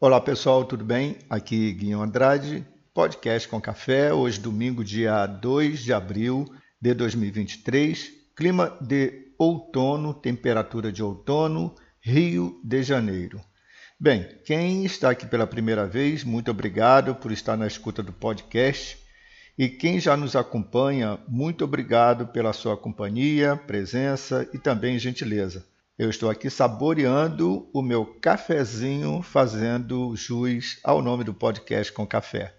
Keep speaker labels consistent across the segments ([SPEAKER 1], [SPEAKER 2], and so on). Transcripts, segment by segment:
[SPEAKER 1] Olá pessoal, tudo bem? Aqui Guinho Andrade, podcast com café. Hoje, domingo, dia 2 de abril de 2023. Clima de outono, temperatura de outono, Rio de Janeiro. Bem, quem está aqui pela primeira vez, muito obrigado por estar na escuta do podcast. E quem já nos acompanha, muito obrigado pela sua companhia, presença e também gentileza. Eu estou aqui saboreando o meu cafezinho, fazendo jus ao nome do podcast com café.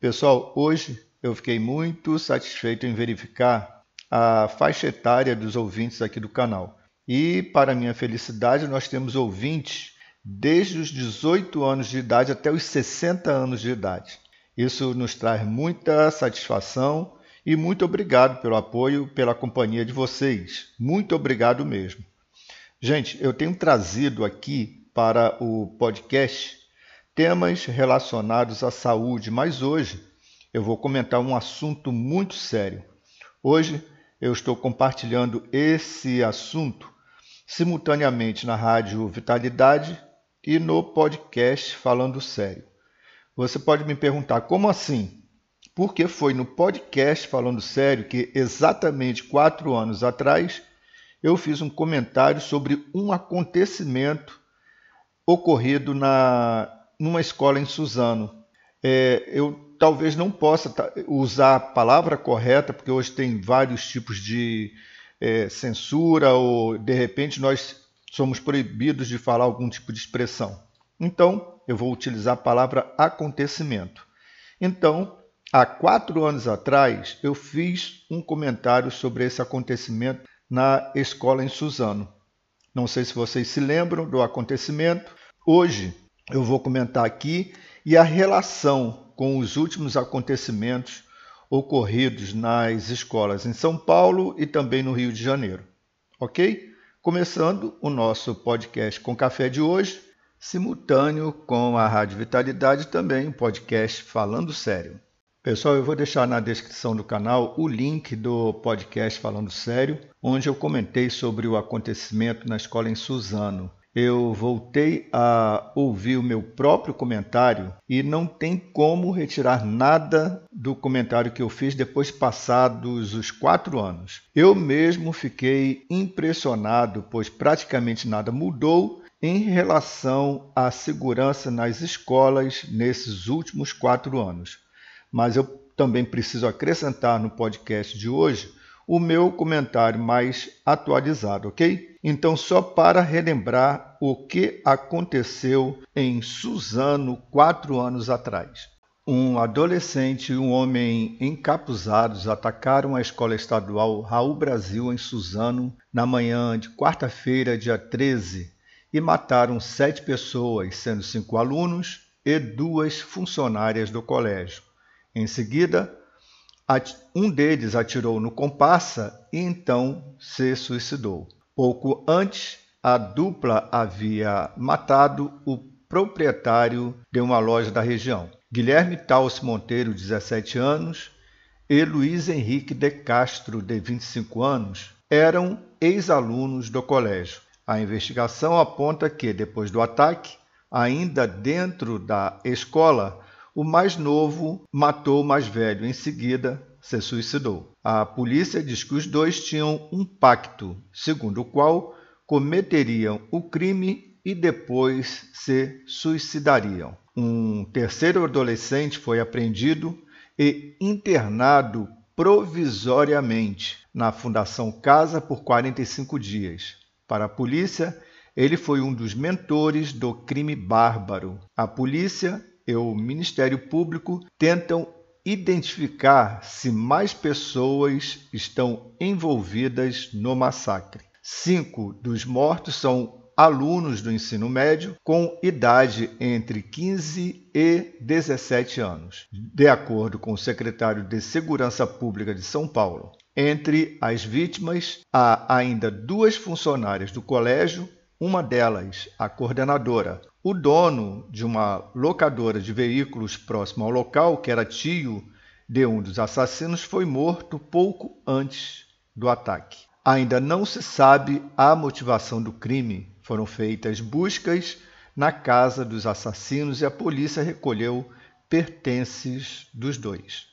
[SPEAKER 1] Pessoal, hoje eu fiquei muito satisfeito em verificar a faixa etária dos ouvintes aqui do canal. E, para minha felicidade, nós temos ouvintes desde os 18 anos de idade até os 60 anos de idade. Isso nos traz muita satisfação e muito obrigado pelo apoio, pela companhia de vocês. Muito obrigado mesmo. Gente, eu tenho trazido aqui para o podcast temas relacionados à saúde, mas hoje eu vou comentar um assunto muito sério. Hoje eu estou compartilhando esse assunto simultaneamente na Rádio Vitalidade e no podcast Falando Sério. Você pode me perguntar como assim? Porque foi no podcast Falando Sério que exatamente quatro anos atrás eu fiz um comentário sobre um acontecimento ocorrido na numa escola em Suzano. É, eu talvez não possa usar a palavra correta, porque hoje tem vários tipos de é, censura, ou de repente nós somos proibidos de falar algum tipo de expressão. Então, eu vou utilizar a palavra acontecimento. Então, há quatro anos atrás, eu fiz um comentário sobre esse acontecimento na escola em Suzano. Não sei se vocês se lembram do acontecimento. Hoje eu vou comentar aqui e a relação com os últimos acontecimentos ocorridos nas escolas em São Paulo e também no Rio de Janeiro. Ok? Começando o nosso podcast com café de hoje, simultâneo com a Rádio Vitalidade também, um podcast falando sério. Pessoal, eu vou deixar na descrição do canal o link do podcast Falando Sério, onde eu comentei sobre o acontecimento na escola em Suzano. Eu voltei a ouvir o meu próprio comentário e não tem como retirar nada do comentário que eu fiz depois passados os quatro anos. Eu mesmo fiquei impressionado, pois praticamente nada mudou em relação à segurança nas escolas nesses últimos quatro anos mas eu também preciso acrescentar no podcast de hoje o meu comentário mais atualizado, ok? Então, só para relembrar o que aconteceu em Suzano quatro anos atrás. Um adolescente e um homem encapuzados atacaram a escola estadual Raul Brasil em Suzano na manhã de quarta-feira, dia 13, e mataram sete pessoas, sendo cinco alunos e duas funcionárias do colégio. Em seguida, um deles atirou no comparsa e então se suicidou. Pouco antes, a dupla havia matado o proprietário de uma loja da região. Guilherme Taus Monteiro, 17 anos, e Luiz Henrique de Castro, de 25 anos, eram ex-alunos do colégio. A investigação aponta que, depois do ataque, ainda dentro da escola, o mais novo matou o mais velho, em seguida se suicidou. A polícia diz que os dois tinham um pacto, segundo o qual cometeriam o crime e depois se suicidariam. Um terceiro adolescente foi apreendido e internado provisoriamente na Fundação Casa por 45 dias. Para a polícia, ele foi um dos mentores do crime bárbaro. A polícia e o Ministério Público tentam identificar se mais pessoas estão envolvidas no massacre. Cinco dos mortos são alunos do ensino médio com idade entre 15 e 17 anos, de acordo com o secretário de Segurança Pública de São Paulo. Entre as vítimas, há ainda duas funcionárias do colégio, uma delas, a coordenadora, o dono de uma locadora de veículos próximo ao local, que era tio de um dos assassinos, foi morto pouco antes do ataque. Ainda não se sabe a motivação do crime. Foram feitas buscas na casa dos assassinos e a polícia recolheu pertences dos dois.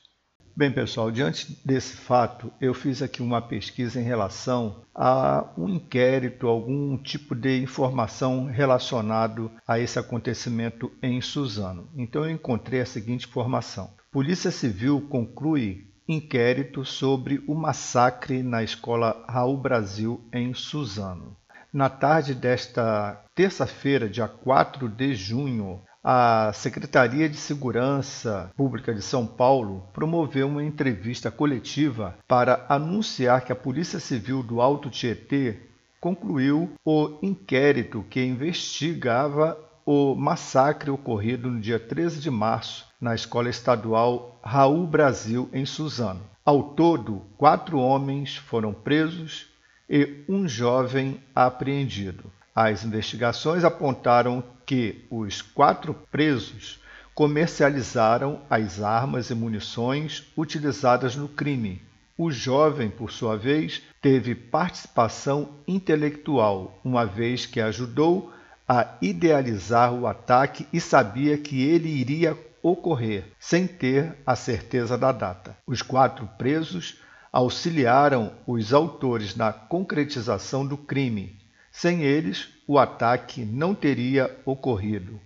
[SPEAKER 1] Bem, pessoal, diante desse fato, eu fiz aqui uma pesquisa em relação a um inquérito, algum tipo de informação relacionado a esse acontecimento em Suzano. Então, eu encontrei a seguinte informação: Polícia Civil conclui inquérito sobre o massacre na escola Raul Brasil em Suzano. Na tarde desta terça-feira, dia 4 de junho, a Secretaria de Segurança Pública de São Paulo promoveu uma entrevista coletiva para anunciar que a Polícia Civil do Alto Tietê concluiu o inquérito que investigava o massacre ocorrido no dia 13 de março na Escola Estadual Raul Brasil, em Suzano. Ao todo, quatro homens foram presos e um jovem apreendido. As investigações apontaram que os quatro presos comercializaram as armas e munições utilizadas no crime. O jovem, por sua vez, teve participação intelectual, uma vez que ajudou a idealizar o ataque e sabia que ele iria ocorrer, sem ter a certeza da data. Os quatro presos auxiliaram os autores na concretização do crime, sem eles, o ataque não teria ocorrido.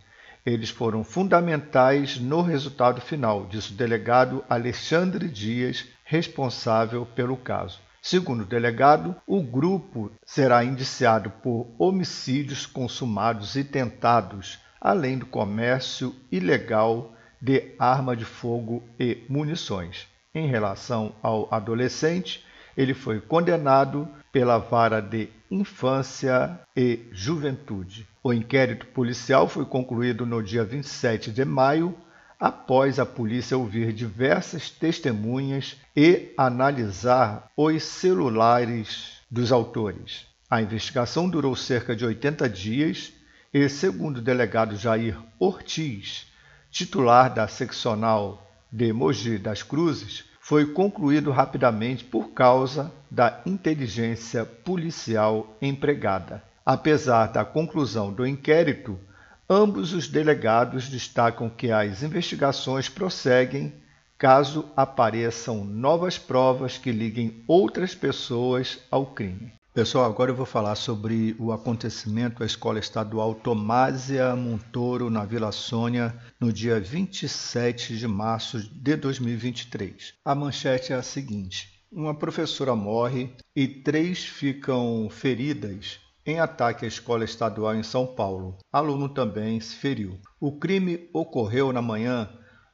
[SPEAKER 1] Eles foram fundamentais no resultado final, disse o delegado Alexandre Dias, responsável pelo caso. Segundo o delegado, o grupo será indiciado por homicídios consumados e tentados, além do comércio ilegal de arma de fogo e munições. Em relação ao adolescente, ele foi condenado pela vara de infância e juventude. O inquérito policial foi concluído no dia 27 de maio, após a polícia ouvir diversas testemunhas e analisar os celulares dos autores. A investigação durou cerca de 80 dias e, segundo o delegado Jair Ortiz, titular da seccional de Mogi das Cruzes, foi concluído rapidamente por causa da inteligência policial empregada. Apesar da conclusão do inquérito, ambos os delegados destacam que as investigações prosseguem caso apareçam novas provas que liguem outras pessoas ao crime. Pessoal, agora eu vou falar sobre o acontecimento à Escola Estadual Tomásia Montoro, na Vila Sônia, no dia 27 de março de 2023. A manchete é a seguinte: uma professora morre e três ficam feridas em ataque à escola estadual em São Paulo. Aluno também se feriu. O crime ocorreu na manhã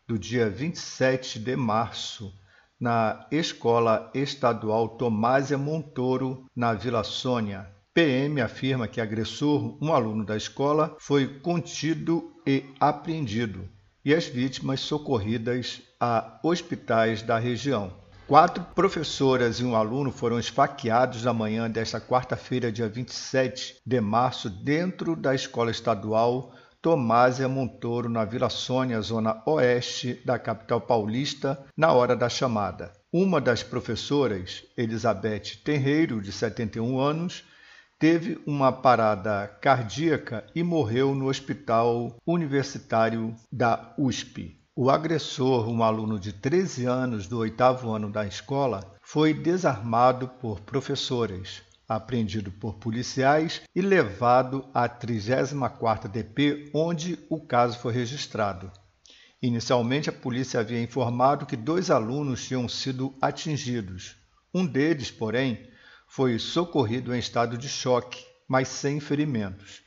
[SPEAKER 1] do dia 27 de março na Escola Estadual Tomásia Montoro, na Vila Sônia. PM afirma que agressor, um aluno da escola, foi contido e apreendido e as vítimas socorridas a hospitais da região. Quatro professoras e um aluno foram esfaqueados na manhã desta quarta-feira, dia 27 de março, dentro da escola estadual Tomásia Montoro, na Vila Sônia, zona oeste da capital paulista, na hora da chamada. Uma das professoras, Elizabeth Tenreiro, de 71 anos, teve uma parada cardíaca e morreu no Hospital Universitário da USP. O agressor, um aluno de 13 anos do oitavo ano da escola, foi desarmado por professoras apreendido por policiais e levado à 34ª DP, onde o caso foi registrado. Inicialmente, a polícia havia informado que dois alunos tinham sido atingidos. Um deles, porém, foi socorrido em estado de choque, mas sem ferimentos.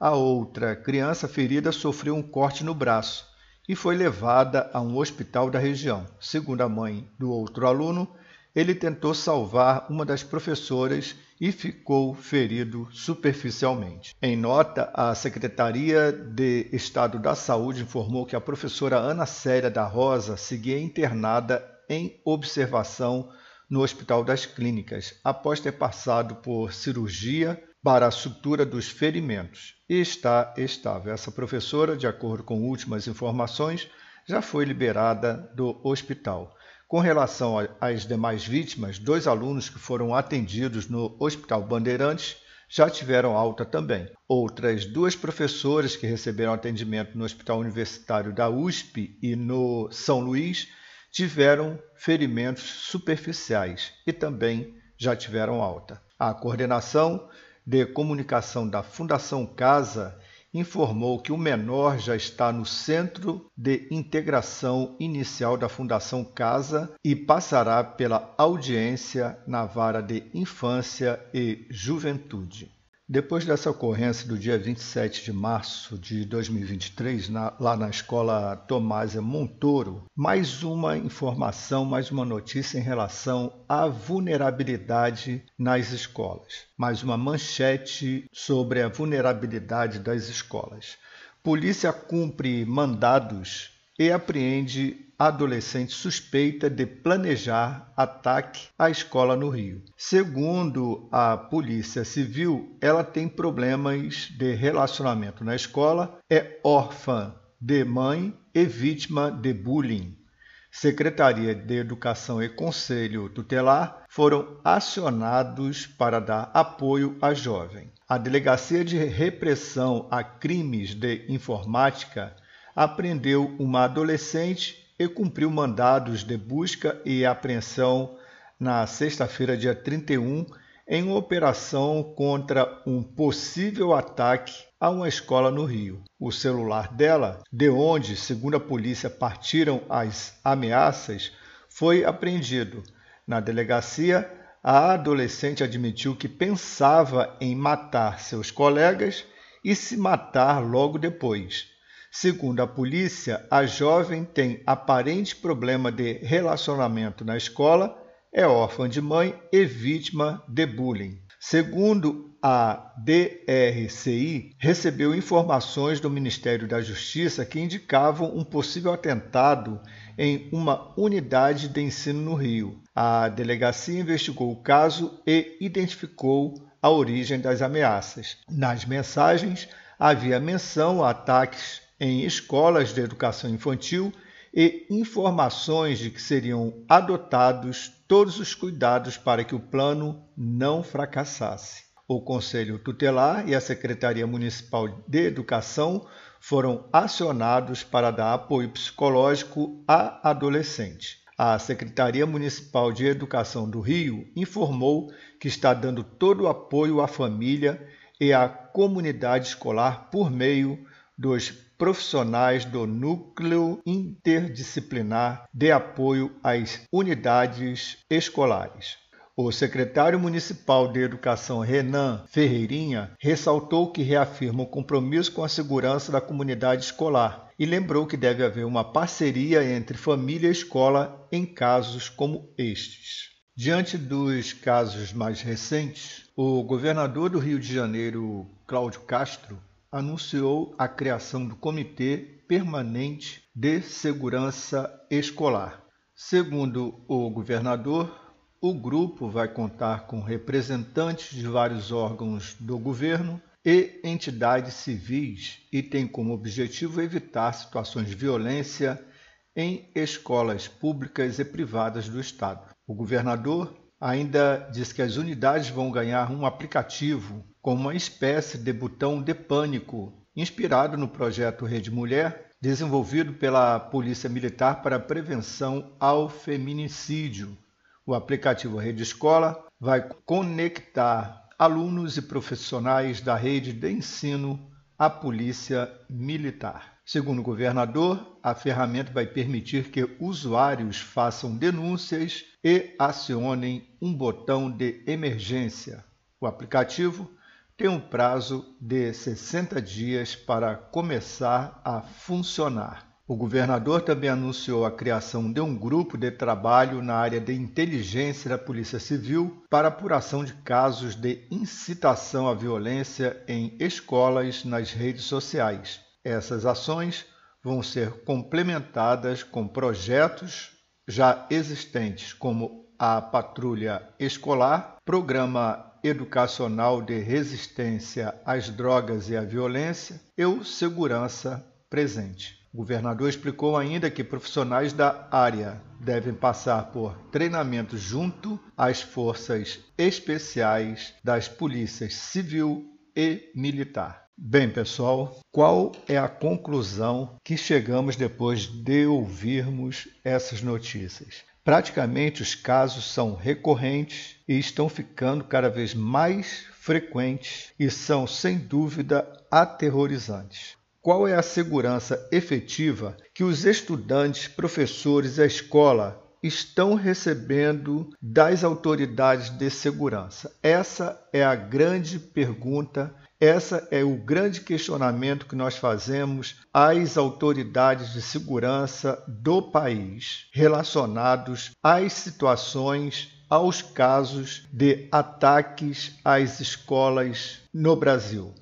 [SPEAKER 1] A outra criança ferida sofreu um corte no braço e foi levada a um hospital da região. Segundo a mãe do outro aluno, ele tentou salvar uma das professoras e ficou ferido superficialmente. Em nota, a Secretaria de Estado da Saúde informou que a professora Ana Célia da Rosa seguia internada em observação no Hospital das Clínicas, após ter passado por cirurgia para a sutura dos ferimentos e está estável. Essa professora, de acordo com últimas informações, já foi liberada do hospital. Com relação às demais vítimas, dois alunos que foram atendidos no Hospital Bandeirantes já tiveram alta também. Outras duas professoras que receberam atendimento no Hospital Universitário da USP e no São Luís tiveram ferimentos superficiais e também já tiveram alta. A coordenação de comunicação da Fundação Casa informou que o menor já está no Centro de Integração Inicial da Fundação Casa e passará pela audiência na Vara de Infância e Juventude. Depois dessa ocorrência do dia 27 de março de 2023, na, lá na escola Tomásia Montoro, mais uma informação, mais uma notícia em relação à vulnerabilidade nas escolas. Mais uma manchete sobre a vulnerabilidade das escolas. Polícia cumpre mandados e apreende adolescente suspeita de planejar ataque à escola no Rio. Segundo a Polícia Civil, ela tem problemas de relacionamento na escola, é órfã de mãe e vítima de bullying. Secretaria de Educação e Conselho Tutelar foram acionados para dar apoio à jovem. A Delegacia de Repressão a Crimes de Informática apreendeu uma adolescente e cumpriu mandados de busca e apreensão na sexta-feira, dia 31, em operação contra um possível ataque a uma escola no Rio. O celular dela, de onde, segundo a polícia, partiram as ameaças, foi apreendido. Na delegacia, a adolescente admitiu que pensava em matar seus colegas e se matar logo depois. Segundo a polícia, a jovem tem aparente problema de relacionamento na escola, é órfã de mãe e vítima de bullying. Segundo a DRCI, recebeu informações do Ministério da Justiça que indicavam um possível atentado em uma unidade de ensino no Rio. A delegacia investigou o caso e identificou a origem das ameaças. Nas mensagens havia menção a ataques em escolas de educação infantil e informações de que seriam adotados todos os cuidados para que o plano não fracassasse. O Conselho Tutelar e a Secretaria Municipal de Educação foram acionados para dar apoio psicológico à adolescente. A Secretaria Municipal de Educação do Rio informou que está dando todo o apoio à família e à comunidade escolar por meio dos profissionais do Núcleo Interdisciplinar de Apoio às Unidades Escolares. O secretário municipal de Educação, Renan Ferreirinha, ressaltou que reafirma o compromisso com a segurança da comunidade escolar e lembrou que deve haver uma parceria entre família e escola em casos como estes. Diante dos casos mais recentes, o governador do Rio de Janeiro, Cláudio Castro, anunciou a criação do Comitê Permanente de Segurança Escolar. Segundo o governador, o grupo vai contar com representantes de vários órgãos do governo e entidades civis e tem como objetivo evitar situações de violência em escolas públicas e privadas do Estado. O governador ainda diz que as unidades vão ganhar um aplicativo com uma espécie de botão de pânico, inspirado no projeto Rede Mulher, desenvolvido pela Polícia Militar para prevenção ao feminicídio. O aplicativo Rede Escola vai conectar alunos e profissionais da rede de ensino à Polícia Militar. Segundo o governador, a ferramenta vai permitir que usuários façam denúncias e acionem um botão de emergência. O aplicativo tem um prazo de 60 dias para começar a funcionar. O governador também anunciou a criação de um grupo de trabalho na área de inteligência da Polícia Civil para apuração de casos de incitação à violência em escolas nas redes sociais. Essas ações vão ser complementadas com projetos já existentes, como a Patrulha Escolar, Programa educacional de resistência às drogas e à violência e o segurança presente. O governador explicou ainda que profissionais da área devem passar por treinamento junto às forças especiais das polícias civil e militar. Bem, pessoal, qual é a conclusão que chegamos depois de ouvirmos essas notícias? Praticamente os casos são recorrentes e estão ficando cada vez mais frequentes e são, sem dúvida, aterrorizantes. Qual é a segurança efetiva que os estudantes, professores e a escola estão recebendo das autoridades de segurança? Essa é a grande pergunta essa é o grande questionamento que nós fazemos às autoridades de segurança do país, relacionados às situações, aos casos de ataques às escolas no Brasil.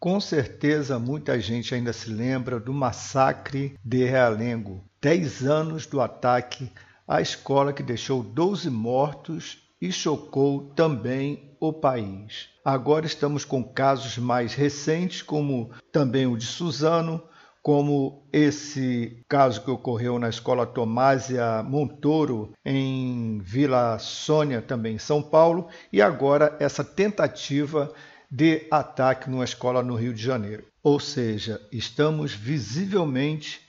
[SPEAKER 1] Com certeza, muita gente ainda se lembra do massacre de Realengo, 10 anos do ataque à escola que deixou 12 mortos e chocou também o país. Agora estamos com casos mais recentes, como também o de Suzano, como esse caso que ocorreu na escola Tomásia Montoro, em Vila Sônia, também em São Paulo, e agora essa tentativa de ataque numa escola no Rio de Janeiro. Ou seja, estamos visivelmente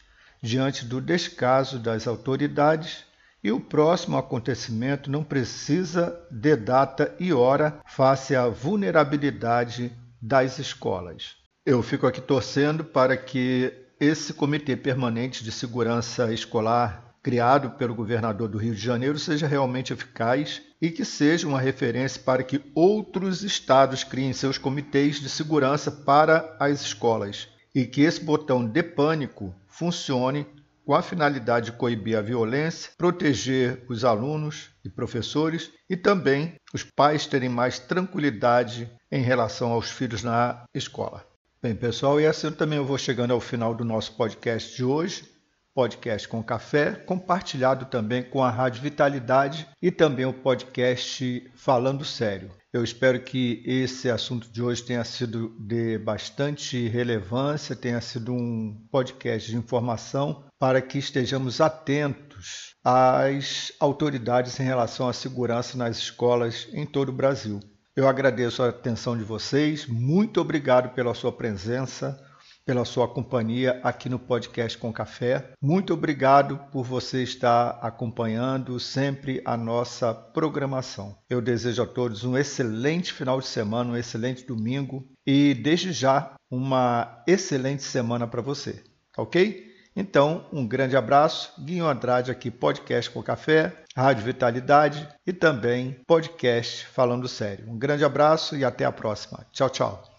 [SPEAKER 1] diante do descaso das autoridades e o próximo acontecimento não precisa de data e hora face à vulnerabilidade das escolas. Eu fico aqui torcendo para que esse Comitê Permanente de Segurança Escolar, criado pelo governador do Rio de Janeiro, seja realmente eficaz e que seja uma referência para que outros estados criem seus comitês de segurança para as escolas e que esse botão de pânico funcione com a finalidade de coibir a violência, proteger os alunos e professores e também os pais terem mais tranquilidade em relação aos filhos na escola. Bem, pessoal, e assim também eu vou chegando ao final do nosso podcast de hoje, podcast com café, compartilhado também com a Rádio Vitalidade e também o podcast Falando Sério. Eu espero que esse assunto de hoje tenha sido de bastante relevância, tenha sido um podcast de informação para que estejamos atentos às autoridades em relação à segurança nas escolas em todo o Brasil. Eu agradeço a atenção de vocês, muito obrigado pela sua presença pela sua companhia aqui no podcast com café. Muito obrigado por você estar acompanhando sempre a nossa programação. Eu desejo a todos um excelente final de semana, um excelente domingo e desde já uma excelente semana para você, ok? Então, um grande abraço. Guinho Andrade aqui, podcast com café, Rádio Vitalidade e também podcast Falando Sério. Um grande abraço e até a próxima. Tchau, tchau.